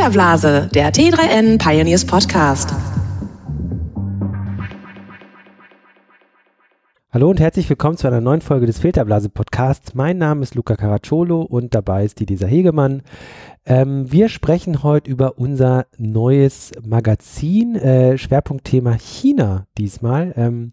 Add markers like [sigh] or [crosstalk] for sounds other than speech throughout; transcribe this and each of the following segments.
Filterblase, der T3N Pioneers Podcast. Hallo und herzlich willkommen zu einer neuen Folge des Filterblase Podcasts. Mein Name ist Luca Caracciolo und dabei ist die Lisa Hegemann. Ähm, wir sprechen heute über unser neues Magazin, äh, Schwerpunktthema China diesmal. Ähm,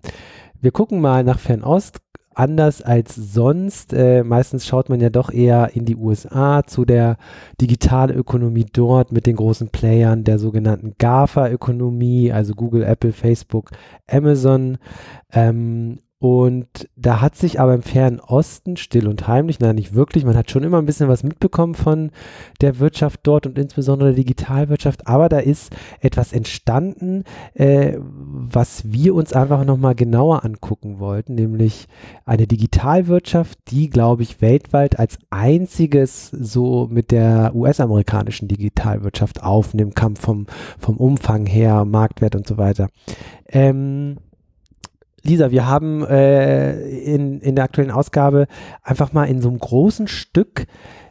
wir gucken mal nach Fernost, anders als sonst. Äh, meistens schaut man ja doch eher in die USA zu der Digitalökonomie dort mit den großen Playern der sogenannten GAFA-Ökonomie, also Google, Apple, Facebook, Amazon. Ähm, und da hat sich aber im fernen Osten still und heimlich, nein, nicht wirklich, man hat schon immer ein bisschen was mitbekommen von der Wirtschaft dort und insbesondere der Digitalwirtschaft, aber da ist etwas entstanden, äh, was wir uns einfach nochmal genauer angucken wollten, nämlich eine Digitalwirtschaft, die, glaube ich, weltweit als einziges so mit der US-amerikanischen Digitalwirtschaft aufnimmt, Kampf vom, vom Umfang her, Marktwert und so weiter. Ähm, Lisa, wir haben äh, in, in der aktuellen Ausgabe einfach mal in so einem großen Stück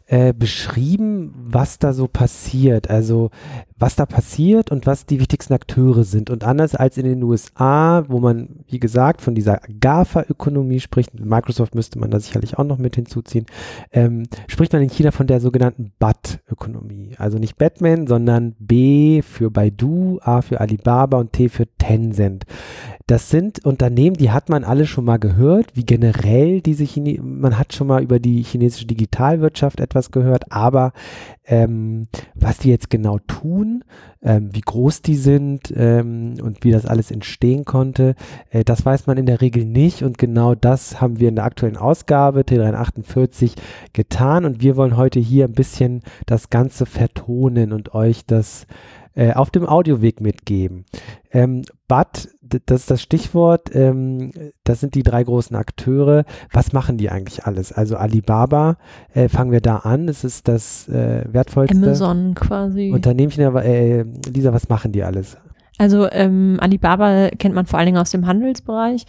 äh, beschrieben, was da so passiert. Also was da passiert und was die wichtigsten Akteure sind. Und anders als in den USA, wo man, wie gesagt, von dieser GAFA-Ökonomie spricht, Microsoft müsste man da sicherlich auch noch mit hinzuziehen, ähm, spricht man in China von der sogenannten BAT-Ökonomie. Also nicht Batman, sondern B für Baidu, A für Alibaba und T für Tencent. Das sind Unternehmen, die hat man alle schon mal gehört, wie generell diese Chine man hat schon mal über die chinesische Digitalwirtschaft etwas gehört, aber ähm, was die jetzt genau tun, ähm, wie groß die sind ähm, und wie das alles entstehen konnte, äh, das weiß man in der Regel nicht und genau das haben wir in der aktuellen Ausgabe T348 getan und wir wollen heute hier ein bisschen das Ganze vertonen und euch das äh, auf dem Audioweg mitgeben. Ähm, BAT, das ist das Stichwort, ähm, das sind die drei großen Akteure. Was machen die eigentlich alles? Also Alibaba, äh, fangen wir da an, es ist das äh, wertvollste Amazon quasi. Unternehmchen, aber äh, Lisa, was machen die alles? Also ähm, Alibaba kennt man vor allen Dingen aus dem Handelsbereich.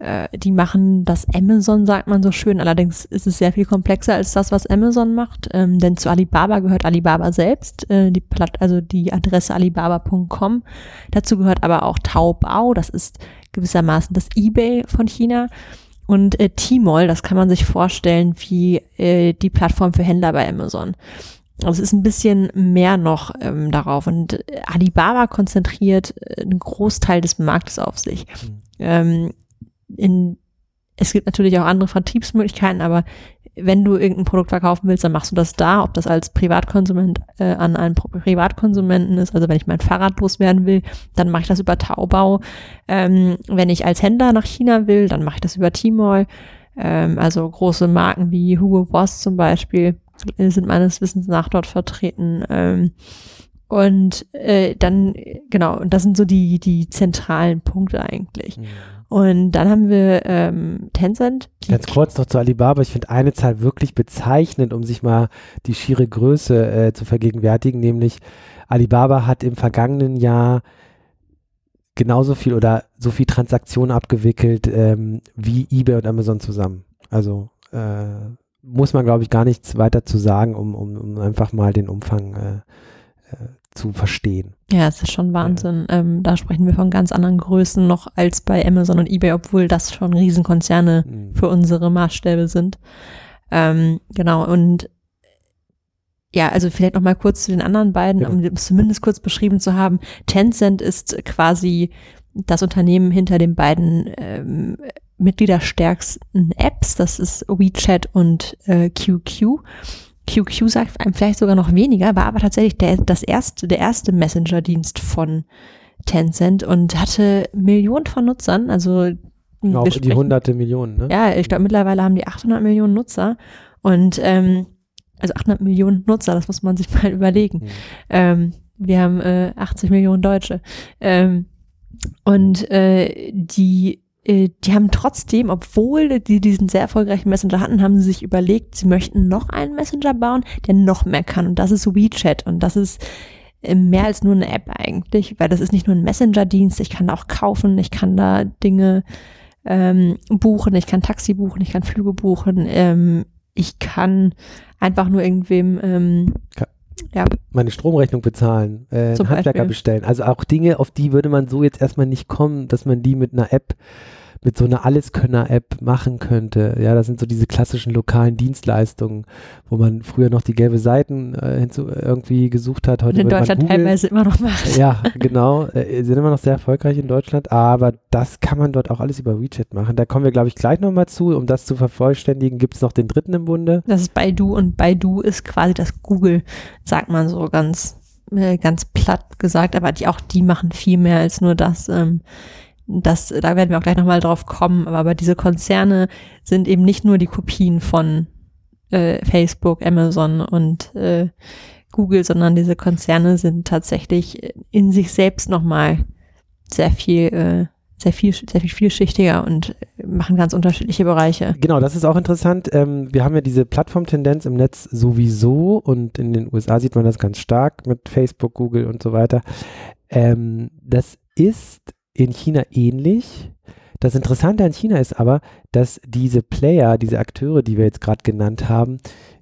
Äh, die machen das Amazon, sagt man so schön. Allerdings ist es sehr viel komplexer als das, was Amazon macht. Ähm, denn zu Alibaba gehört Alibaba selbst, äh, die Platt, also die Adresse alibaba.com. Dazu gehört aber auch Taobao, das ist gewissermaßen das eBay von China. Und äh, Tmall, das kann man sich vorstellen wie äh, die Plattform für Händler bei Amazon. Also es ist ein bisschen mehr noch ähm, darauf. Und äh, Alibaba konzentriert äh, einen Großteil des Marktes auf sich. Mhm. Ähm, in, es gibt natürlich auch andere Vertriebsmöglichkeiten, aber wenn du irgendein Produkt verkaufen willst, dann machst du das da, ob das als Privatkonsument äh, an einen Privatkonsumenten ist. Also wenn ich mein Fahrrad loswerden will, dann mache ich das über Taobao. Ähm, wenn ich als Händler nach China will, dann mache ich das über Tmall. Ähm, also große Marken wie Hugo Boss zum Beispiel sind meines Wissens nach dort vertreten. Ähm, und äh, dann, genau, und das sind so die, die zentralen Punkte eigentlich. Mhm. Und dann haben wir ähm, Tencent. Ganz kurz noch zu Alibaba. Ich finde eine Zahl wirklich bezeichnend, um sich mal die schiere Größe äh, zu vergegenwärtigen, nämlich Alibaba hat im vergangenen Jahr genauso viel oder so viel Transaktionen abgewickelt ähm, wie eBay und Amazon zusammen. Also äh, muss man, glaube ich, gar nichts weiter zu sagen, um, um, um einfach mal den Umfang äh, äh, zu verstehen. Ja, es ist schon Wahnsinn. Ja. Ähm, da sprechen wir von ganz anderen Größen noch als bei Amazon und eBay, obwohl das schon Riesenkonzerne mhm. für unsere Maßstäbe sind. Ähm, genau, und ja, also vielleicht noch mal kurz zu den anderen beiden, ja. um es zumindest kurz beschrieben zu haben. Tencent ist quasi das Unternehmen hinter den beiden ähm, mitgliederstärksten Apps. Das ist WeChat und äh, QQ. QQ sagt einem vielleicht sogar noch weniger, war aber tatsächlich der, das erste, der erste Messenger-Dienst von Tencent und hatte Millionen von Nutzern, also auch die hunderte Millionen, ne? Ja, ich glaube mittlerweile haben die 800 Millionen Nutzer und ähm, also 800 Millionen Nutzer, das muss man sich [laughs] mal überlegen. Mhm. Ähm, wir haben äh, 80 Millionen Deutsche. Ähm, und äh, die die haben trotzdem, obwohl die diesen sehr erfolgreichen Messenger hatten, haben sie sich überlegt, sie möchten noch einen Messenger bauen, der noch mehr kann. Und das ist WeChat. Und das ist äh, mehr als nur eine App eigentlich, weil das ist nicht nur ein Messenger-Dienst. Ich kann da auch kaufen, ich kann da Dinge ähm, buchen, ich kann Taxi buchen, ich kann Flüge buchen, ähm, ich kann einfach nur irgendwem ähm, Ja. meine Stromrechnung bezahlen, äh, Handwerker Beispiel. bestellen. Also auch Dinge, auf die würde man so jetzt erstmal nicht kommen, dass man die mit einer App, mit so einer Alleskönner-App machen könnte. Ja, das sind so diese klassischen lokalen Dienstleistungen, wo man früher noch die gelbe Seiten äh, hinzu, irgendwie gesucht hat. Heute in Deutschland Google, teilweise immer noch macht. Ja, genau. Äh, sind immer noch sehr erfolgreich in Deutschland, aber das kann man dort auch alles über WeChat machen. Da kommen wir, glaube ich, gleich nochmal zu. Um das zu vervollständigen, gibt es noch den dritten im Bunde. Das ist Baidu und Baidu ist quasi das Google, sagt man so ganz, äh, ganz platt gesagt, aber die, auch die machen viel mehr als nur das. Ähm, das, da werden wir auch gleich nochmal drauf kommen, aber, aber diese Konzerne sind eben nicht nur die Kopien von äh, Facebook, Amazon und äh, Google, sondern diese Konzerne sind tatsächlich in sich selbst nochmal sehr viel, äh, sehr viel, sehr viel vielschichtiger und machen ganz unterschiedliche Bereiche. Genau, das ist auch interessant. Ähm, wir haben ja diese Plattformtendenz im Netz sowieso und in den USA sieht man das ganz stark mit Facebook, Google und so weiter. Ähm, das ist in China ähnlich. Das Interessante an China ist aber, dass diese Player, diese Akteure, die wir jetzt gerade genannt haben,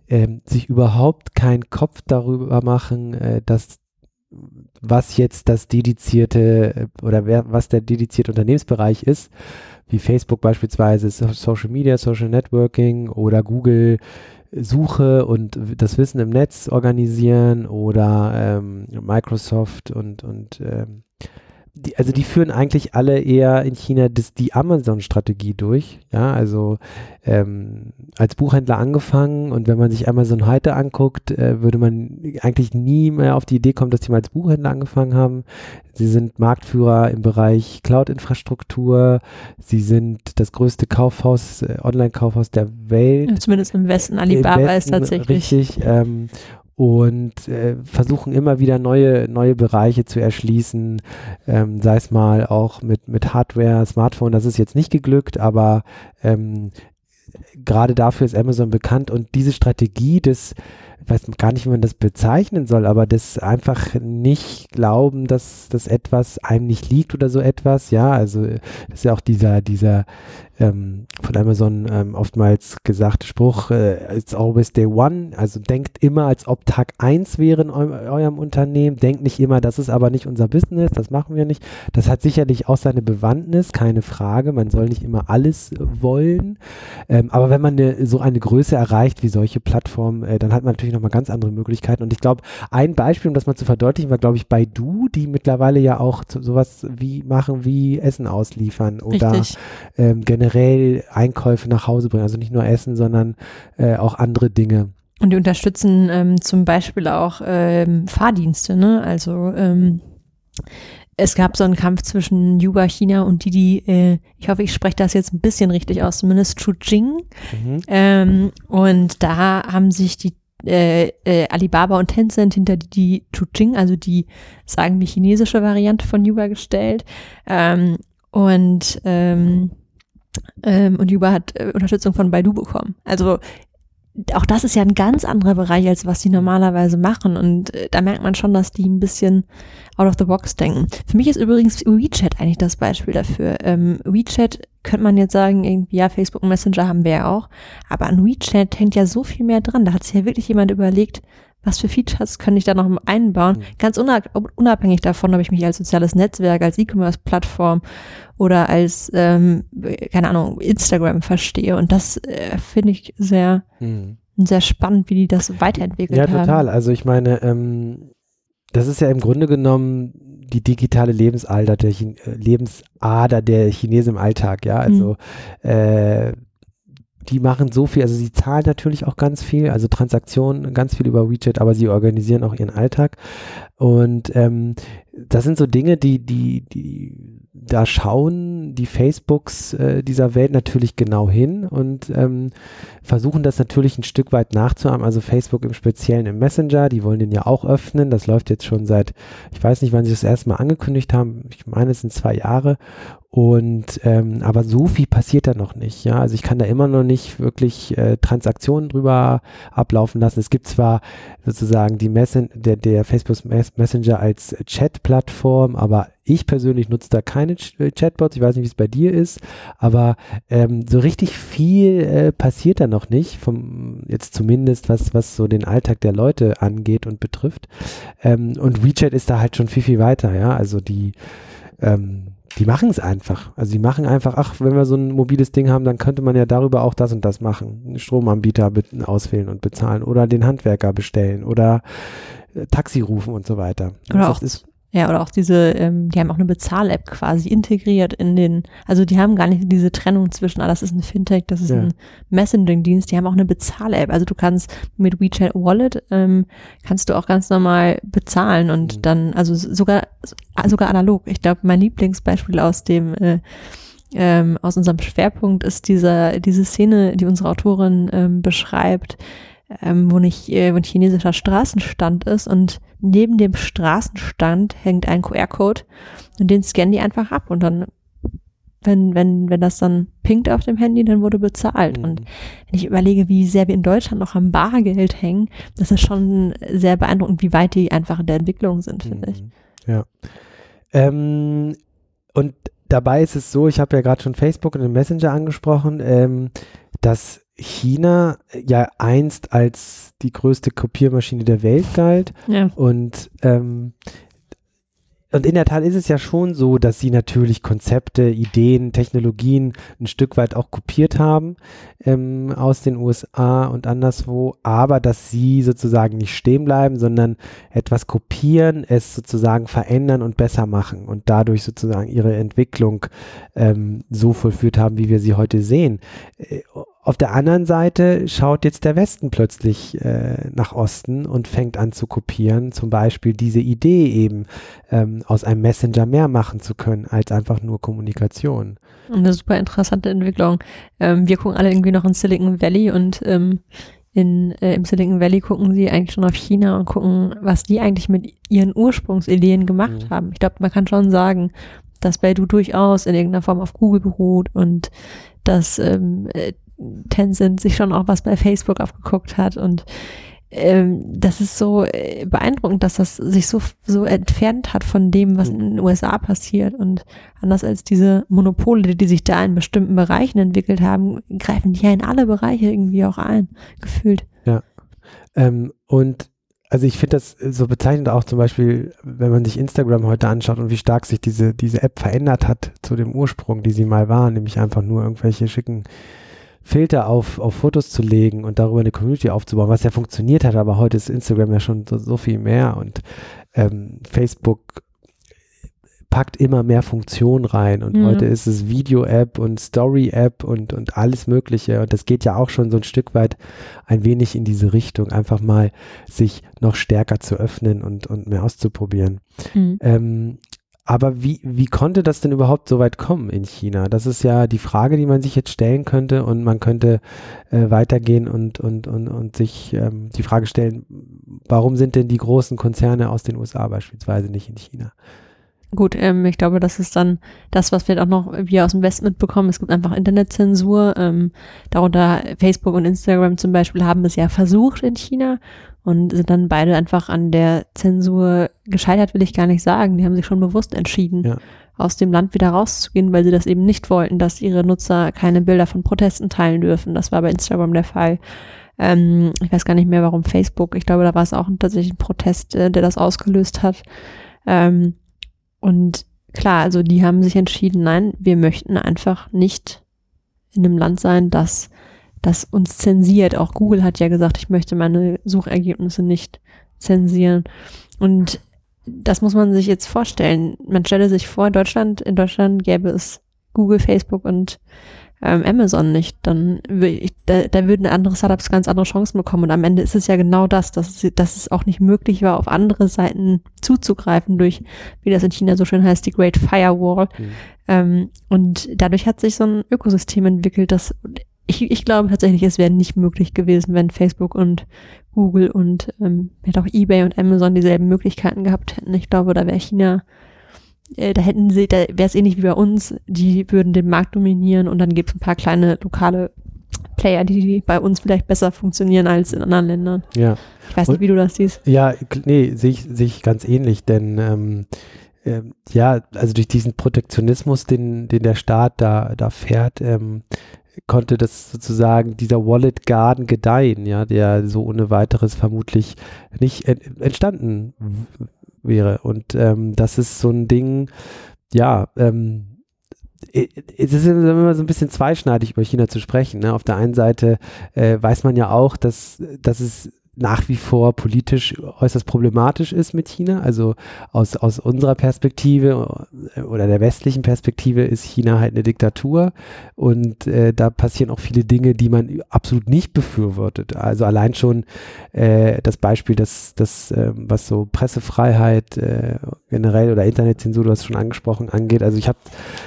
ähm, sich überhaupt keinen Kopf darüber machen, äh, dass was jetzt das dedizierte äh, oder wer, was der dedizierte Unternehmensbereich ist, wie Facebook beispielsweise, So- Social Media, Social Networking oder Google Suche und das Wissen im Netz organisieren oder ähm, Microsoft und, und ähm, die, also die führen eigentlich alle eher in China das, die Amazon-Strategie durch. Ja, also ähm, als Buchhändler angefangen und wenn man sich Amazon heute anguckt, äh, würde man eigentlich nie mehr auf die Idee kommen, dass die mal als Buchhändler angefangen haben. Sie sind Marktführer im Bereich Cloud-Infrastruktur. Sie sind das größte Kaufhaus, äh, Online-Kaufhaus der Welt. Zumindest im Westen. Im Alibaba Westen ist tatsächlich. Richtig. Ähm, und äh, versuchen immer wieder neue, neue Bereiche zu erschließen, ähm, sei es mal auch mit, mit Hardware, Smartphone, das ist jetzt nicht geglückt, aber ähm, gerade dafür ist Amazon bekannt und diese Strategie des, ich weiß gar nicht, wie man das bezeichnen soll, aber das einfach nicht glauben, dass das etwas einem nicht liegt oder so etwas, ja, also das ist ja auch dieser, dieser ähm, von Amazon ähm, oftmals gesagte Spruch, äh, it's always day one, also denkt immer, als ob Tag 1 wäre in eu eurem Unternehmen, denkt nicht immer, das ist aber nicht unser Business, das machen wir nicht. Das hat sicherlich auch seine Bewandtnis, keine Frage, man soll nicht immer alles wollen, ähm, aber wenn man eine, so eine Größe erreicht wie solche Plattformen, äh, dann hat man natürlich nochmal ganz andere Möglichkeiten und ich glaube, ein Beispiel, um das mal zu verdeutlichen, war glaube ich Baidu, die mittlerweile ja auch so, sowas wie machen wie Essen ausliefern oder ähm, generell Einkäufe nach Hause bringen. Also nicht nur Essen, sondern äh, auch andere Dinge. Und die unterstützen ähm, zum Beispiel auch ähm, Fahrdienste, ne? Also ähm, es gab so einen Kampf zwischen Yuba China und Didi, äh, ich hoffe, ich spreche das jetzt ein bisschen richtig aus, zumindest Chujing. Mhm. Ähm, und da haben sich die äh, äh, Alibaba und Tencent hinter die Chujing, also die, sagen wir, chinesische Variante von Yuba gestellt. Ähm, und ähm, ähm, und Yuba hat äh, Unterstützung von Baidu bekommen. Also auch das ist ja ein ganz anderer Bereich, als was die normalerweise machen. Und äh, da merkt man schon, dass die ein bisschen out of the box denken. Für mich ist übrigens WeChat eigentlich das Beispiel dafür. Ähm, WeChat könnte man jetzt sagen, irgendwie, ja, Facebook Messenger haben wir ja auch. Aber an WeChat hängt ja so viel mehr dran. Da hat sich ja wirklich jemand überlegt, was für Features kann ich da noch einbauen? Mhm. Ganz unab unabhängig davon, ob ich mich als soziales Netzwerk, als E-Commerce-Plattform oder als, ähm, keine Ahnung, Instagram verstehe. Und das äh, finde ich sehr, Mhm. sehr spannend, wie die das weiterentwickelt Ja, haben. total. Also ich meine, ähm, das ist ja im Grunde genommen die digitale Lebensalter der Chin äh, Lebensader der Chinesen im Alltag, ja. Also äh, die machen so viel, also sie zahlen natürlich auch ganz viel, also Transaktionen, ganz viel über WeChat, aber sie organisieren auch ihren Alltag. Und ähm, das sind so Dinge, die, die, die, da schauen die Facebooks äh, dieser Welt natürlich genau hin und ähm, versuchen das natürlich ein Stück weit nachzuahmen. Also Facebook im Speziellen im Messenger, die wollen den ja auch öffnen. Das läuft jetzt schon seit, ich weiß nicht, wann sie das erste Mal angekündigt haben. Ich meine, es sind zwei Jahre. Und ähm, aber so viel passiert da noch nicht. Ja, also ich kann da immer noch nicht wirklich äh, Transaktionen drüber ablaufen lassen. Es gibt zwar sozusagen die Messen, der, der Facebook Messenger als Chat-Plattform, aber ich persönlich nutze da keine äh, Chatbots. Ich weiß nicht, wie es bei dir ist, aber ähm, so richtig viel äh, passiert da noch nicht, vom jetzt zumindest was was so den Alltag der Leute angeht und betrifft. Ähm, und WeChat ist da halt schon viel viel weiter, ja. Also die ähm, die machen es einfach. Also die machen einfach, ach, wenn wir so ein mobiles Ding haben, dann könnte man ja darüber auch das und das machen. Einen Stromanbieter auswählen und bezahlen oder den Handwerker bestellen oder äh, Taxi rufen und so weiter. Oder auch, ist, ja, oder auch diese, ähm, die haben auch eine Bezahl-App quasi integriert in den, also die haben gar nicht diese Trennung zwischen, ah, das ist ein Fintech, das ist ja. ein Messaging-Dienst, die haben auch eine Bezahl-App. Also du kannst mit WeChat Wallet, ähm, kannst du auch ganz normal bezahlen und mhm. dann, also sogar, sogar analog. Ich glaube, mein Lieblingsbeispiel aus dem, äh, ähm, aus unserem Schwerpunkt ist dieser, diese Szene, die unsere Autorin ähm, beschreibt, ähm, wo, nicht, äh, wo ein chinesischer Straßenstand ist und neben dem Straßenstand hängt ein QR-Code und den scannen die einfach ab und dann, wenn, wenn, wenn das dann pinkt auf dem Handy, dann wurde bezahlt. Mhm. Und wenn ich überlege, wie sehr wir in Deutschland noch am Bargeld hängen, das ist schon sehr beeindruckend, wie weit die einfach in der Entwicklung sind, finde mhm. ich. Ja. Ähm, und dabei ist es so, ich habe ja gerade schon Facebook und den Messenger angesprochen, ähm, dass China ja einst als die größte Kopiermaschine der Welt galt. Ja. Und ähm, und in der Tat ist es ja schon so, dass sie natürlich Konzepte, Ideen, Technologien ein Stück weit auch kopiert haben ähm, aus den USA und anderswo, aber dass sie sozusagen nicht stehen bleiben, sondern etwas kopieren, es sozusagen verändern und besser machen und dadurch sozusagen ihre Entwicklung ähm, so vollführt haben, wie wir sie heute sehen. Äh, auf der anderen Seite schaut jetzt der Westen plötzlich äh, nach Osten und fängt an zu kopieren, zum Beispiel diese Idee eben ähm, aus einem Messenger mehr machen zu können als einfach nur Kommunikation. Eine super interessante Entwicklung. Ähm, wir gucken alle irgendwie noch in Silicon Valley und ähm, in, äh, im Silicon Valley gucken sie eigentlich schon auf China und gucken, was die eigentlich mit ihren Ursprungsideen gemacht mhm. haben. Ich glaube, man kann schon sagen, dass Baidu durchaus in irgendeiner Form auf Google beruht und dass ähm, äh, Tencent sich schon auch was bei Facebook aufgeguckt hat und ähm, das ist so äh, beeindruckend, dass das sich so, so entfernt hat von dem, was in den USA passiert. Und anders als diese Monopole, die sich da in bestimmten Bereichen entwickelt haben, greifen die ja in alle Bereiche irgendwie auch ein, gefühlt. Ja. Ähm, und also ich finde das so bezeichnend auch zum Beispiel, wenn man sich Instagram heute anschaut und wie stark sich diese, diese App verändert hat zu dem Ursprung, die sie mal war, nämlich einfach nur irgendwelche schicken Filter auf, auf Fotos zu legen und darüber eine Community aufzubauen, was ja funktioniert hat, aber heute ist Instagram ja schon so, so viel mehr und ähm, Facebook packt immer mehr Funktionen rein und mhm. heute ist es Video-App und Story-App und, und alles Mögliche und das geht ja auch schon so ein Stück weit ein wenig in diese Richtung, einfach mal sich noch stärker zu öffnen und, und mehr auszuprobieren. Mhm. Ähm, aber wie, wie konnte das denn überhaupt so weit kommen in China? Das ist ja die Frage, die man sich jetzt stellen könnte und man könnte äh, weitergehen und, und, und, und sich ähm, die Frage stellen, warum sind denn die großen Konzerne aus den USA beispielsweise nicht in China? Gut, ähm, ich glaube, das ist dann das, was wir auch noch wir aus dem Westen mitbekommen. Es gibt einfach Internetzensur. Ähm, darunter Facebook und Instagram zum Beispiel haben es ja versucht in China und sind dann beide einfach an der Zensur gescheitert, will ich gar nicht sagen. Die haben sich schon bewusst entschieden, ja. aus dem Land wieder rauszugehen, weil sie das eben nicht wollten, dass ihre Nutzer keine Bilder von Protesten teilen dürfen. Das war bei Instagram der Fall. Ähm, ich weiß gar nicht mehr, warum Facebook. Ich glaube, da war es auch tatsächlich ein Protest, äh, der das ausgelöst hat. Ähm, und klar, also die haben sich entschieden, nein, wir möchten einfach nicht in einem Land sein, das das uns zensiert. Auch Google hat ja gesagt, ich möchte meine Suchergebnisse nicht zensieren. Und das muss man sich jetzt vorstellen. Man stelle sich vor, Deutschland, in Deutschland gäbe es Google, Facebook und ähm, Amazon nicht, dann ich, da, da würden andere Startups ganz andere Chancen bekommen. Und am Ende ist es ja genau das, dass es, dass es auch nicht möglich war, auf andere Seiten zuzugreifen durch, wie das in China so schön heißt, die Great Firewall. Mhm. Ähm, und dadurch hat sich so ein Ökosystem entwickelt, das ich, ich glaube tatsächlich, es wäre nicht möglich gewesen, wenn Facebook und Google und ähm, auch eBay und Amazon dieselben Möglichkeiten gehabt hätten. Ich glaube, da wäre China, äh, da hätten sie, da wäre es ähnlich wie bei uns, die würden den Markt dominieren und dann gibt es ein paar kleine lokale Player, die bei uns vielleicht besser funktionieren als in anderen Ländern. Ja. Ich weiß nicht, Und- wie du das siehst. Ja, nee, sehe ich, sehe ich ganz ähnlich, denn ähm, ähm, ja, also durch diesen Protektionismus, den, den der Staat da, da fährt, ähm, konnte das sozusagen dieser Wallet Garden gedeihen, ja, der so ohne weiteres vermutlich nicht en entstanden wäre. Und ähm, das ist so ein Ding, ja, ähm, es ist immer so ein bisschen zweischneidig über China zu sprechen. Ne? Auf der einen Seite äh, weiß man ja auch, dass, dass es nach wie vor politisch äußerst problematisch ist mit China. Also aus, aus unserer Perspektive äh, oder der westlichen Perspektive ist China halt eine Diktatur und äh, da passieren auch viele Dinge, die man absolut nicht befürwortet. Also allein schon äh, das Beispiel, dass das, ähm, was so Pressefreiheit äh, generell oder Internetzensur, du hast es schon angesprochen, angeht. Also ich habe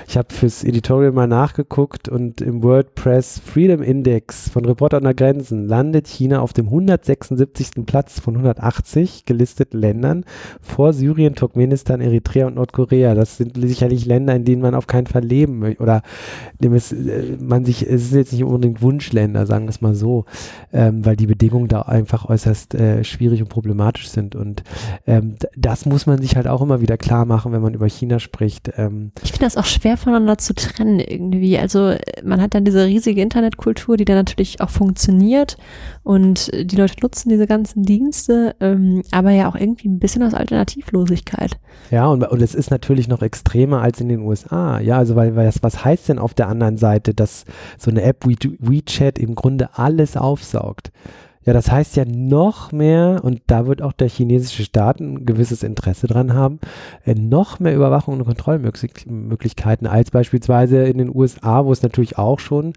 ich hab fürs Editorial mal nachgeguckt und im WordPress Freedom Index von Reporter ohne Grenzen landet China auf dem 176. Platz von 180 gelisteten Ländern vor Syrien, Turkmenistan, Eritrea und Nordkorea. Das sind sicherlich Länder, in denen man auf keinen Fall leben möchte. Oder dem es, äh, man sich, es sind jetzt nicht unbedingt Wunschländer, sagen wir es mal so, ähm, weil die Bedingungen da einfach äußerst äh, schwierig und problematisch sind. Und ähm, das muss man sich halt auch immer wieder klar machen, wenn man über China spricht. Ähm, Ich finde das auch schwer voneinander zu trennen irgendwie. Also äh, man hat dann diese riesige Internetkultur, die dann natürlich auch funktioniert und äh, die Leute nutzen diese ganzen Dienste, ähm, aber ja auch irgendwie ein bisschen aus Alternativlosigkeit. Ja, und, und es ist natürlich noch extremer als in den USA. Ja, also weil, weil das, was heißt denn auf der anderen Seite, dass so eine App wie WeChat im Grunde alles aufsaugt? Ja, das heißt ja noch mehr, und da wird auch der chinesische Staat ein gewisses Interesse dran haben, äh, noch mehr Überwachung und Kontrollmöglichkeiten als beispielsweise in den USA, wo es natürlich auch schon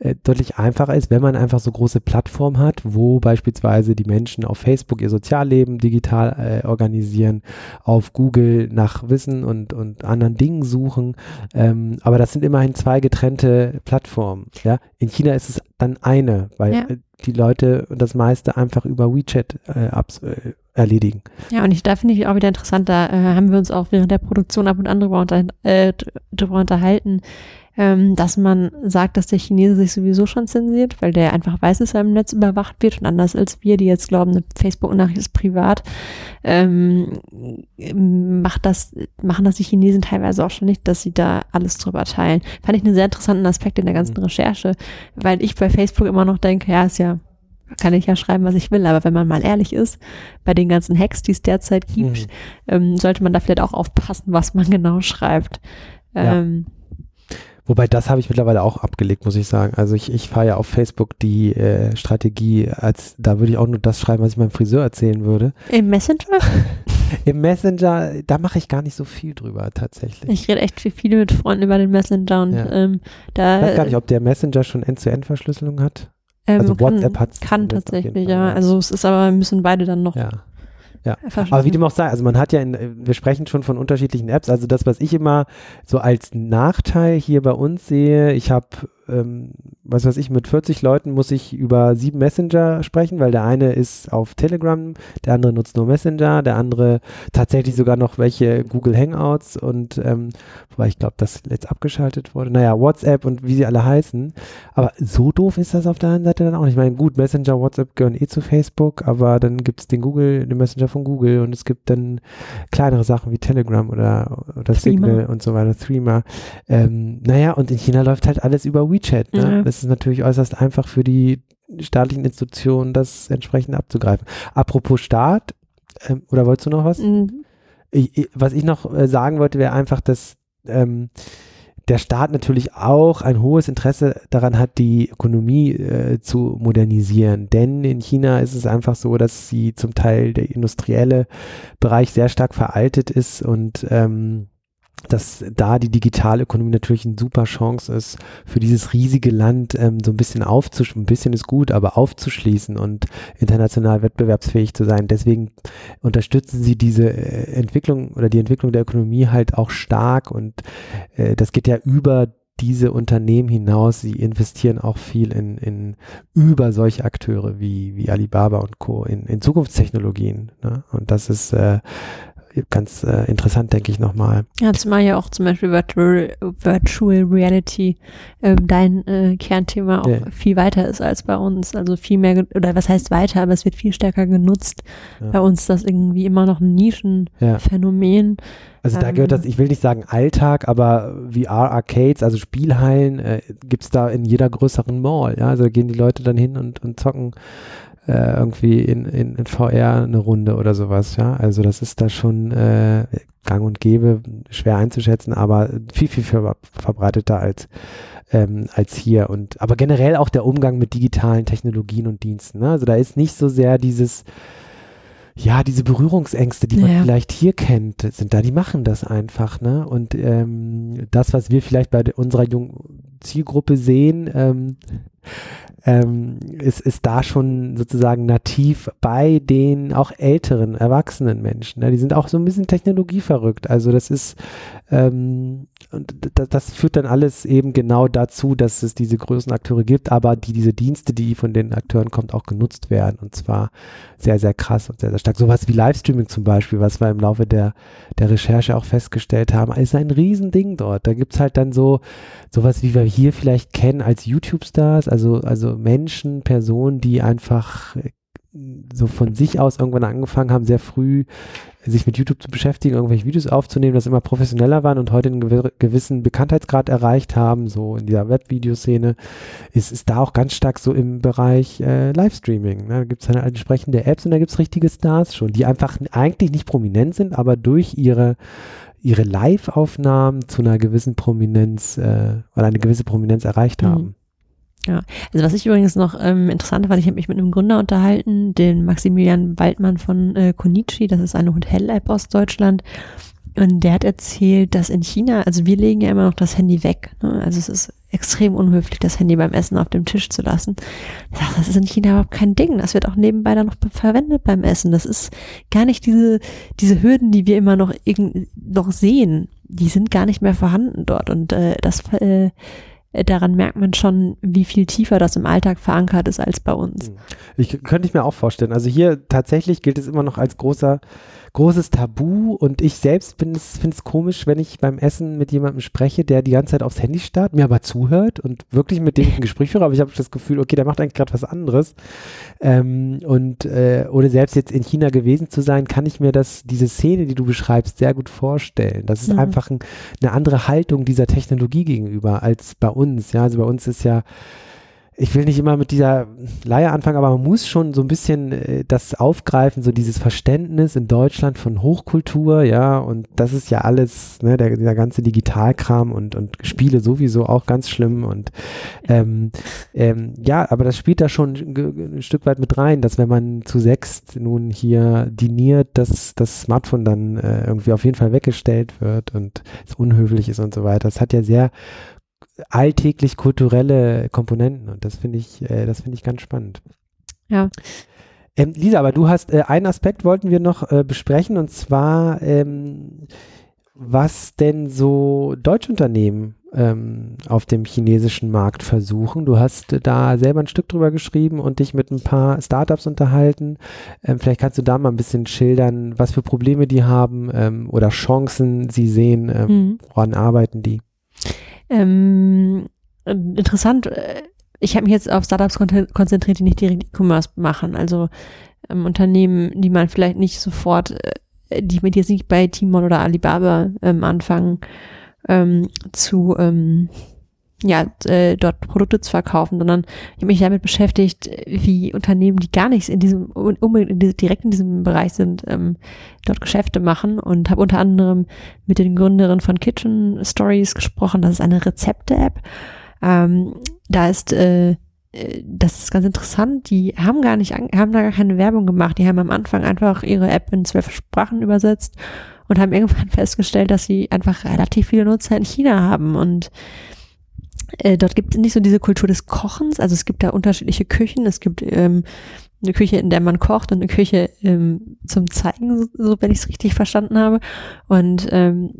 äh, deutlich einfacher ist, wenn man einfach so große Plattformen hat, wo beispielsweise die Menschen auf Facebook ihr Sozialleben digital äh, organisieren, auf Google nach Wissen und, und anderen Dingen suchen. Ähm, aber das sind immerhin zwei getrennte Plattformen. Ja? In China ist es dann eine, weil Ja. äh, die Leute das meiste einfach über WeChat äh, abs äh, erledigen. Ja, und ich, da finde ich auch wieder interessant, da äh, haben wir uns auch während der Produktion ab und an drüber, unter, äh, drüber unterhalten, ähm, dass man sagt, dass der Chinese sich sowieso schon zensiert, weil der einfach weiß, dass er im Netz überwacht wird und anders als wir, die jetzt glauben, eine Facebook-Nachricht ist privat, ähm, macht das, machen das die Chinesen teilweise auch schon nicht, dass sie da alles drüber teilen. Fand ich einen sehr interessanten Aspekt in der ganzen Mhm. Recherche, weil ich bei Facebook immer noch denke, ja, ist ja, kann ich ja schreiben, was ich will, aber wenn man mal ehrlich ist, bei den ganzen Hacks, die es derzeit gibt, Mhm. ähm, sollte man da vielleicht auch aufpassen, was man [laughs] genau schreibt. Ja. Wobei das habe ich mittlerweile auch abgelegt, muss ich sagen. Also ich, ich fahre ja auf Facebook die äh, Strategie, als da würde ich auch nur das schreiben, was ich meinem Friseur erzählen würde. Im Messenger? [laughs] Im Messenger, da mache ich gar nicht so viel drüber tatsächlich. Ich rede echt viel, viel mit Freunden über den Messenger und Ja. ähm, da Ich weiß gar nicht, ob der Messenger schon End-zu-End-Verschlüsselung hat. ähm, also kann, WhatsApp hat's kann zumindest auf jeden tatsächlich, ja. Also es ist aber, müssen beide dann noch Ja. Ja. Aber wie dem auch sei, also man hat ja, in, wir sprechen schon von unterschiedlichen Apps. Also das, was ich immer so als Nachteil hier bei uns sehe, ich habe, ähm, was weiß ich, mit 40 Leuten muss ich über sieben Messenger sprechen, weil der eine ist auf Telegram, der andere nutzt nur Messenger, der andere tatsächlich sogar noch welche Google Hangouts und ähm, wobei ich glaube, das jetzt abgeschaltet wurde. Naja, WhatsApp und wie sie alle heißen. Aber so doof ist das auf der anderen Seite dann auch nicht. Ich meine, gut, Messenger, WhatsApp gehören eh zu Facebook, aber dann gibt es den Google, den Messenger von Google und es gibt dann kleinere Sachen wie Telegram oder, oder Threema. Signal und so weiter, Threema. Ähm, naja, und in China läuft halt alles über WeChat. Ne? Ja. Das ist natürlich äußerst einfach für die staatlichen Institutionen, das entsprechend abzugreifen. Apropos Staat, ähm, oder wolltest du noch was? Mhm. ich, ich, was ich noch äh, sagen wollte, wäre einfach, dass ähm, der Staat natürlich auch ein hohes Interesse daran hat, die Ökonomie äh, zu modernisieren. Denn in China ist es einfach so, dass sie zum Teil der industrielle Bereich sehr stark veraltet ist und ähm, dass da die Digitalökonomie natürlich eine super Chance ist, für dieses riesige Land ähm, so ein bisschen aufzuschließen, ein bisschen ist gut, aber aufzuschließen und international wettbewerbsfähig zu sein. Deswegen unterstützen sie diese äh, Entwicklung oder die Entwicklung der Ökonomie halt auch stark und äh, das geht ja über diese Unternehmen hinaus, sie investieren auch viel in, in über solche Akteure wie, wie Alibaba und Co. in, in Zukunftstechnologien. Ne? Und das ist äh, ganz äh, interessant, denke ich nochmal. Ja, zumal ja auch zum Beispiel Virtual, Virtual Reality ähm, dein äh, Kernthema auch Ja. viel weiter ist als bei uns. Also viel mehr, oder was heißt weiter, aber es wird viel stärker genutzt. Ja. Bei uns das irgendwie immer noch ein Ja. Nischenphänomen. Also da Ähm, gehört das, ich will nicht sagen Alltag, aber VR-Arcades, also Spielhallen, äh, gibt es da in jeder größeren Mall. Ja? Also da gehen die Leute dann hin und, und zocken äh, irgendwie in, in, in VR eine Runde oder sowas. Ja? Also das ist da schon äh, gang und gäbe, schwer einzuschätzen, aber viel, viel ver verbreiteter als, ähm, als hier. Und aber generell auch der Umgang mit digitalen Technologien und Diensten. Ne? Also da ist nicht so sehr dieses ja, diese Berührungsängste, die man Ja. vielleicht hier kennt, sind da, die machen das einfach, ne? Und ähm, das, was wir vielleicht bei unserer jungen Zielgruppe sehen, ähm, ähm, ist, ist da schon sozusagen nativ bei den auch älteren, erwachsenen Menschen. Ne? Die sind auch so ein bisschen technologieverrückt. Also das ist, ähm, und das, führt dann alles eben genau dazu, dass es diese größeren Akteure gibt, aber die diese Dienste, die von den Akteuren kommt, auch genutzt werden. Und zwar sehr, sehr krass und sehr, sehr stark. Sowas wie Livestreaming zum Beispiel, was wir im Laufe der, der Recherche auch festgestellt haben, ist ein Riesending dort. Da gibt's halt dann so sowas, wie wir hier vielleicht kennen als YouTube-Stars, also, also Menschen, Personen, die einfach äh, so von sich aus irgendwann angefangen haben, sehr früh sich mit YouTube zu beschäftigen, irgendwelche Videos aufzunehmen, das immer professioneller waren und heute einen gewi- gewissen Bekanntheitsgrad erreicht haben, so in dieser Webvideoszene, ist, ist da auch ganz stark so im Bereich äh, Livestreaming. Ne? Da gibt es dann entsprechende Apps und da gibt es richtige Stars schon, die einfach eigentlich nicht prominent sind, aber durch ihre ihre Live-Aufnahmen zu einer gewissen Prominenz äh, oder eine gewisse Prominenz erreicht Mhm. Haben. Also was ich übrigens noch ähm, interessant fand, ich habe mich mit einem Gründer unterhalten, den Maximilian Waldmann von äh, Konichi, das ist eine Hotel-App aus Deutschland. Und der hat erzählt, dass in China, also wir legen ja immer noch das Handy weg. Ne? Also es ist extrem unhöflich, das Handy beim Essen auf dem Tisch zu lassen. Ich sag, das ist in China überhaupt kein Ding. Das wird auch nebenbei dann noch verwendet beim Essen. Das ist gar nicht diese, diese Hürden, die wir immer noch, noch sehen. Die sind gar nicht mehr vorhanden dort. Und äh, das äh, daran merkt man schon, wie viel tiefer das im Alltag verankert ist als bei uns. Ich könnte ich mir auch vorstellen. Also hier tatsächlich gilt es immer noch als großer, großes Tabu und ich selbst finde es komisch, wenn ich beim Essen mit jemandem spreche, der die ganze Zeit aufs Handy starrt, mir aber zuhört und wirklich mit dem ich ein Gespräch führe, aber ich habe das Gefühl, okay, der macht eigentlich gerade was anderes. Ähm, und äh, ohne selbst jetzt in China gewesen zu sein, kann ich mir das, diese Szene, die du beschreibst, sehr gut vorstellen. Das ist Mhm. einfach ein, eine andere Haltung dieser Technologie gegenüber als bei uns. Ja, also bei uns ist ja ich will nicht immer mit dieser Leier anfangen, aber man muss schon so ein bisschen äh, das aufgreifen, so dieses Verständnis in Deutschland von Hochkultur, ja, und das ist ja alles, ne, der, dieser ganze Digitalkram und, und Spiele sowieso auch ganz schlimm und ähm, ähm, ja, aber das spielt da schon ein Stück weit mit rein, dass wenn man zu sechst nun hier diniert, dass das Smartphone dann äh, irgendwie auf jeden Fall weggestellt wird und es unhöflich ist und so weiter. Das hat ja sehr alltäglich kulturelle Komponenten und das finde ich, äh, das finde ich ganz spannend. Ja. Ähm, Lisa, aber du hast äh, einen Aspekt wollten wir noch äh, besprechen und zwar ähm, was denn so deutsche Unternehmen ähm, auf dem chinesischen Markt versuchen. Du hast äh, da selber ein Stück drüber geschrieben und dich mit ein paar Startups unterhalten. Ähm, vielleicht kannst du da mal ein bisschen schildern, was für Probleme die haben ähm, oder Chancen sie sehen, ähm, Mhm. woran arbeiten die. Ähm, äh, interessant, äh, ich habe mich jetzt auf Startups kon konzentriert, die nicht direkt E-Commerce machen. Also ähm, Unternehmen, die man vielleicht nicht sofort, äh, die mit jetzt nicht bei Timon oder Alibaba ähm, anfangen ähm, zu ähm, ja, äh, dort Produkte zu verkaufen, sondern ich habe mich damit beschäftigt, wie Unternehmen, die gar nicht in diesem, unbedingt in, die- direkt in diesem Bereich sind, ähm, dort Geschäfte machen und habe unter anderem mit den Gründerinnen von Kitchen Stories gesprochen. Das ist eine Rezepte-App. Ähm, da ist, äh, äh, das ist ganz interessant. Die haben gar nicht, haben da gar keine Werbung gemacht. Die haben am Anfang einfach ihre App in zwölf Sprachen übersetzt und haben [laughs] irgendwann festgestellt, dass sie einfach relativ viele Nutzer in China haben und äh, dort gibt es nicht so diese Kultur des Kochens, also es gibt da unterschiedliche Küchen. Es gibt ähm, eine Küche, in der man kocht und eine Küche ähm, zum Zeigen, so, so wenn ich es richtig verstanden habe. Und ähm,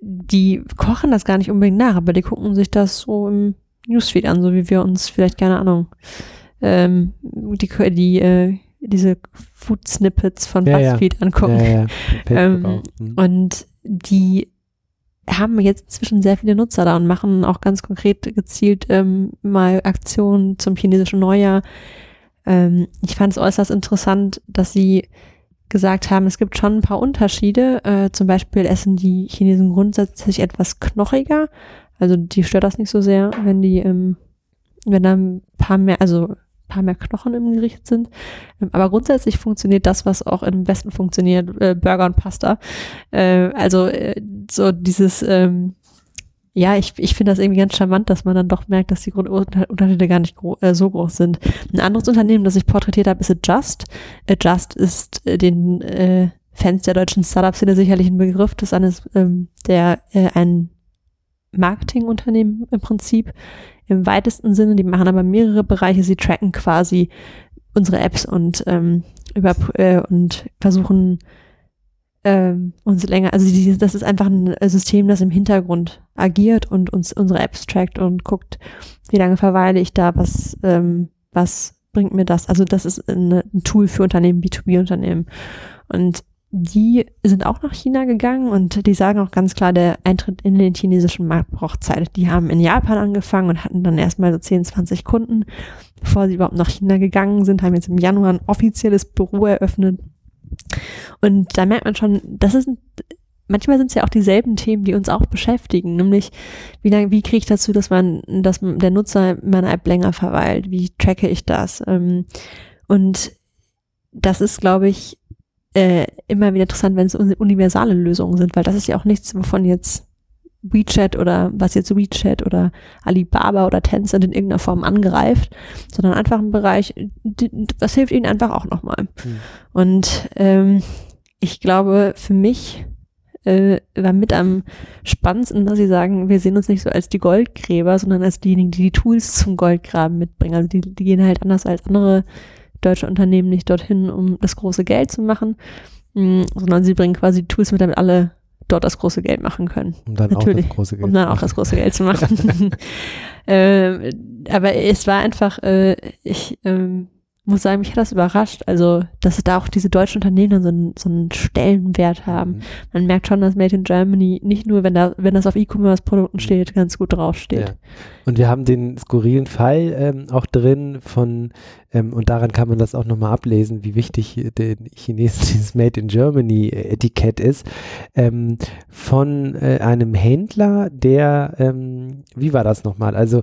die kochen das gar nicht unbedingt nach, aber die gucken sich das so im Newsfeed an, so wie wir uns vielleicht, keine Ahnung, ähm, die, die, äh, diese Food Snippets von Ja, ja. BuzzFeed angucken. Ja, ja. Facebook Ähm, auch. Hm. Und die haben jetzt inzwischen sehr viele Nutzer da und machen auch ganz konkret gezielt ähm, mal Aktionen zum chinesischen Neujahr. Ähm, ich fand es äußerst interessant, dass sie gesagt haben, es gibt schon ein paar Unterschiede. Äh, zum Beispiel essen die Chinesen grundsätzlich etwas knochiger. Also die stört das nicht so sehr, wenn die, ähm, wenn da ein paar mehr, also paar mehr Knochen im Gericht sind. Ähm, aber grundsätzlich funktioniert das, was auch im Westen funktioniert, äh, Burger und Pasta. Äh, also äh, so dieses, ähm, ja, ich, ich finde das irgendwie ganz charmant, dass man dann doch merkt, dass die Grund Unter- Unterschiede gar nicht gro äh, so groß sind. Ein anderes Unternehmen, das ich porträtiert habe, ist Adjust. Adjust ist äh, den äh, Fans der deutschen Startup-Szene sicherlich ein Begriff. Das ist eines, ähm, der ein Marketingunternehmen im Prinzip im weitesten Sinne. Die machen aber mehrere Bereiche. Sie tracken quasi unsere Apps und ähm, über äh, und versuchen ähm, uns länger, also die, das ist einfach ein System, das im Hintergrund agiert und uns unsere Apps trackt und guckt, wie lange verweile ich da, was, ähm, was bringt mir das. Also das ist ein, ein Tool für Unternehmen, B2B-Unternehmen. Und die sind auch nach China gegangen und die sagen auch ganz klar, der Eintritt in den chinesischen Markt braucht Zeit. Die haben in Japan angefangen und hatten dann erstmal so 10, 20 Kunden, bevor sie überhaupt nach China gegangen sind, haben jetzt im Januar ein offizielles Büro eröffnet. Und da merkt man schon, das ist, manchmal sind es ja auch dieselben Themen, die uns auch beschäftigen, nämlich wie lange, wie kriege ich dazu, dass man, dass der Nutzer in meiner App länger verweilt? Wie tracke ich das? Ähm, Und das ist, glaube ich, äh, immer wieder interessant, wenn es uni- universale Lösungen sind, weil das ist ja auch nichts, wovon jetzt WeChat oder was jetzt WeChat oder Alibaba oder Tencent in irgendeiner Form angreift, sondern einfach ein Bereich, das hilft ihnen einfach auch nochmal. Hm. Und ähm, ich glaube, für mich äh, war mit am spannendsten, dass sie sagen, wir sehen uns nicht so als die Goldgräber, sondern als diejenigen, die die Tools zum Goldgraben mitbringen. Also die, die gehen halt anders als andere deutsche Unternehmen nicht dorthin, um das große Geld zu machen, mh, sondern sie bringen quasi Tools mit, damit alle dort das große Geld machen können. Um dann Natürlich, auch das große Geld Um dann auch das große Geld zu [laughs] machen. [laughs] ähm, aber es war einfach, äh, ich ähm, muss sagen, mich hat das überrascht. Also, dass da auch diese deutschen Unternehmen dann so einen, so einen Stellenwert haben. Mhm. Man merkt schon, dass Made in Germany nicht nur, wenn da, wenn das auf E-Commerce-Produkten steht, ganz gut draufsteht. Ja. Und wir haben den skurrilen Fall ähm, auch drin von, ähm, und daran kann man das auch nochmal ablesen, wie wichtig den Chinesen [laughs] dieses Made in Germany äh, Etikett ist, ähm, von äh, einem Händler, der, ähm, wie war das nochmal? Also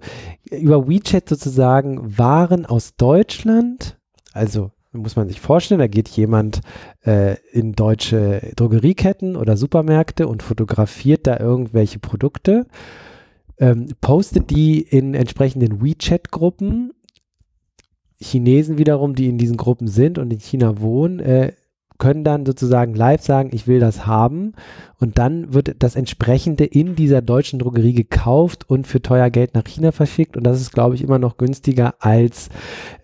über WeChat sozusagen Waren aus Deutschland, also muss man sich vorstellen, da geht jemand äh, in deutsche Drogerieketten oder Supermärkte und fotografiert da irgendwelche Produkte ähm, postet die in entsprechenden WeChat-Gruppen. Chinesen wiederum, die in diesen Gruppen sind und in China wohnen, äh, können dann sozusagen live sagen, ich will das haben. Und dann wird das entsprechende in dieser deutschen Drogerie gekauft und für teuer Geld nach China verschickt. Und das ist, glaube ich, immer noch günstiger als,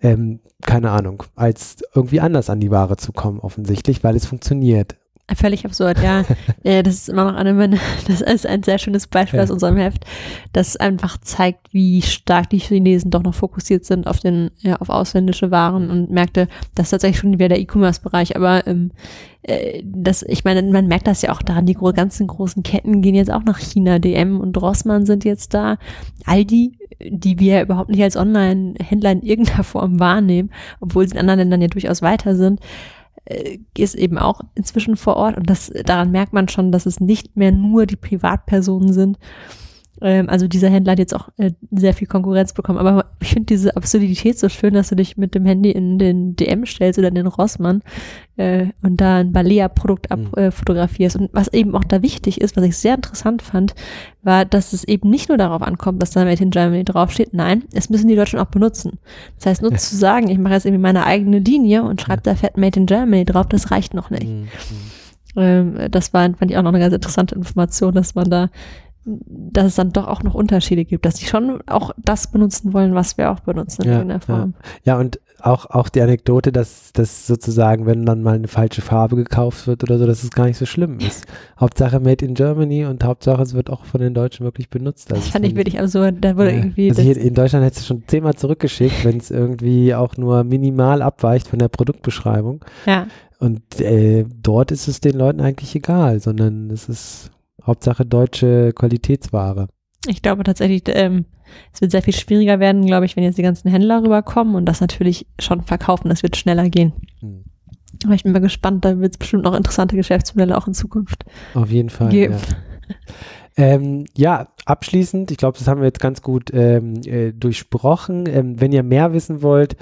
ähm, keine Ahnung, als irgendwie anders an die Ware zu kommen, offensichtlich, weil es funktioniert. Völlig absurd, ja. ja. [laughs] Das ist immer noch eine das ist ein sehr schönes Beispiel Ja. aus unserem Heft, das einfach zeigt, wie stark die Chinesen doch noch fokussiert sind auf den, ja, auf ausländische Waren und Märkte. Das ist tatsächlich schon wieder der E-Commerce-Bereich, aber ähm, äh, das, ich meine, man merkt das ja auch daran, die ganzen großen Ketten gehen jetzt auch nach China. DM und Rossmann sind jetzt da. Aldi, die wir überhaupt nicht als Online-Händler in irgendeiner Form wahrnehmen, obwohl sie in anderen Ländern ja durchaus weiter sind äh, ist eben auch inzwischen vor Ort und das daran merkt man schon, dass es nicht mehr nur die Privatpersonen sind. Ähm, also dieser Händler hat jetzt auch äh, sehr viel Konkurrenz bekommen. Aber ich finde diese Absurdität so schön, dass du dich mit dem Handy in den DM stellst oder in den Rossmann äh, und da ein Balea-Produkt Mhm. abfotografierst. Und was eben auch da wichtig ist, was ich sehr interessant fand, war, dass es eben nicht nur darauf ankommt, dass da Made in Germany draufsteht. Nein, es müssen die Deutschen auch benutzen. Das heißt, nur Ja. zu sagen, ich mache jetzt irgendwie meine eigene Linie und schreibe da fett Made in Germany drauf, das reicht noch nicht. Mhm. Ähm, das war, fand ich auch noch eine ganz interessante Information, dass man da dass es dann doch auch noch Unterschiede gibt, dass die schon auch das benutzen wollen, was wir auch benutzen in Ja, irgendeiner Form. Ja, und auch, auch die Anekdote, dass, dass sozusagen, wenn dann mal eine falsche Farbe gekauft wird oder so, dass es gar nicht so schlimm [laughs] ist. Hauptsache Made in Germany und Hauptsache es wird auch von den Deutschen wirklich benutzt. Also Das fand ich wirklich absurd. Da wurde Ja. irgendwie Also in Deutschland hättest du schon zehnmal zurückgeschickt, wenn es irgendwie auch nur minimal abweicht von der Produktbeschreibung. ja. Und äh, dort ist es den Leuten eigentlich egal, sondern es ist Hauptsache deutsche Qualitätsware. Ich glaube tatsächlich, ähm, es wird sehr viel schwieriger werden, glaube ich, wenn jetzt die ganzen Händler rüberkommen und das natürlich schon verkaufen. Das wird schneller gehen. Hm. Aber ich bin mal gespannt, da wird es bestimmt noch interessante Geschäftsmodelle auch in Zukunft Auf jeden Fall. geben. Ja. Ähm, ja, abschließend, ich glaube, das haben wir jetzt ganz gut ähm, äh, durchsprochen. Ähm, wenn ihr mehr wissen wollt,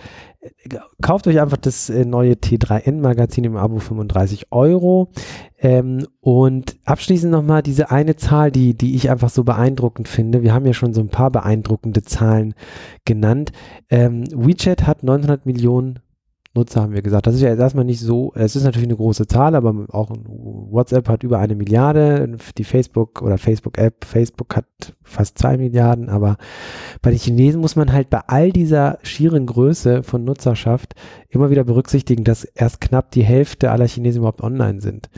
kauft euch einfach das äh, neue T3N-Magazin im Abo 35 Euro. Ähm, und abschließend nochmal diese eine Zahl, die, die ich einfach so beeindruckend finde. Wir haben ja schon so ein paar beeindruckende Zahlen genannt. Ähm, WeChat hat 900 Millionen Nutzer, haben wir gesagt. Das ist ja erstmal nicht so, es ist natürlich eine große Zahl, aber auch WhatsApp hat über eine Milliarde, die Facebook oder Facebook-App, Facebook hat fast zwei Milliarden, aber bei den Chinesen muss man halt bei all dieser schieren Größe von Nutzerschaft immer wieder berücksichtigen, dass erst knapp die Hälfte aller Chinesen überhaupt online sind.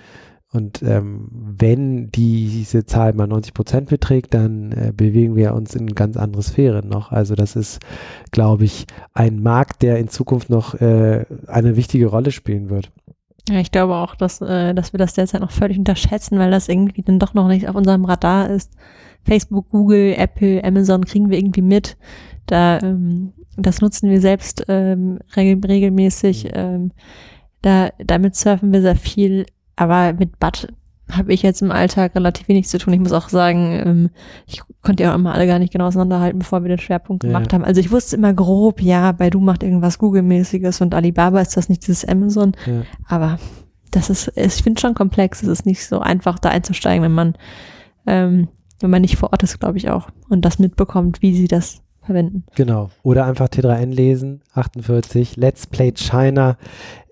Und ähm, wenn diese Zahl mal 90 Prozent beträgt, dann äh, bewegen wir uns in ganz andere Sphären noch. Also das ist, glaube ich, ein Markt, der in Zukunft noch äh, eine wichtige Rolle spielen wird. Ja, ich glaube auch, dass, äh, dass wir das derzeit noch völlig unterschätzen, weil das irgendwie dann doch noch nicht auf unserem Radar ist. Facebook, Google, Apple, Amazon kriegen wir irgendwie mit. Da, ähm, das nutzen wir selbst ähm, regel regelmäßig. Ähm, da, damit surfen wir sehr viel. Aber mit Bud habe ich jetzt im Alltag relativ wenig zu tun. Ich muss auch sagen, ähm, ich konnte ja auch immer alle gar nicht genau auseinanderhalten, bevor wir den Schwerpunkt Ja. gemacht haben. Also ich wusste immer grob, ja, bei du macht irgendwas Google-mäßiges und Alibaba ist das nicht dieses Amazon. Ja. Aber das ist, ich finde schon komplex. Es ist nicht so einfach, da einzusteigen, wenn man, ähm, wenn man nicht vor Ort ist, glaube ich auch, und das mitbekommt, wie sie das verwenden. Genau. Oder einfach T3N lesen, 48, Let's Play China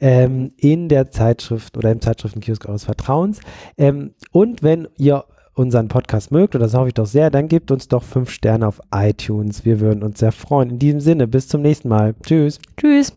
ähm, in der Zeitschrift oder im Zeitschriftenkiosk eures Vertrauens. Ähm, und wenn ihr unseren Podcast mögt, und das hoffe ich doch sehr, dann gebt uns doch fünf Sterne auf iTunes. Wir würden uns sehr freuen. In diesem Sinne, bis zum nächsten Mal. Tschüss. Tschüss.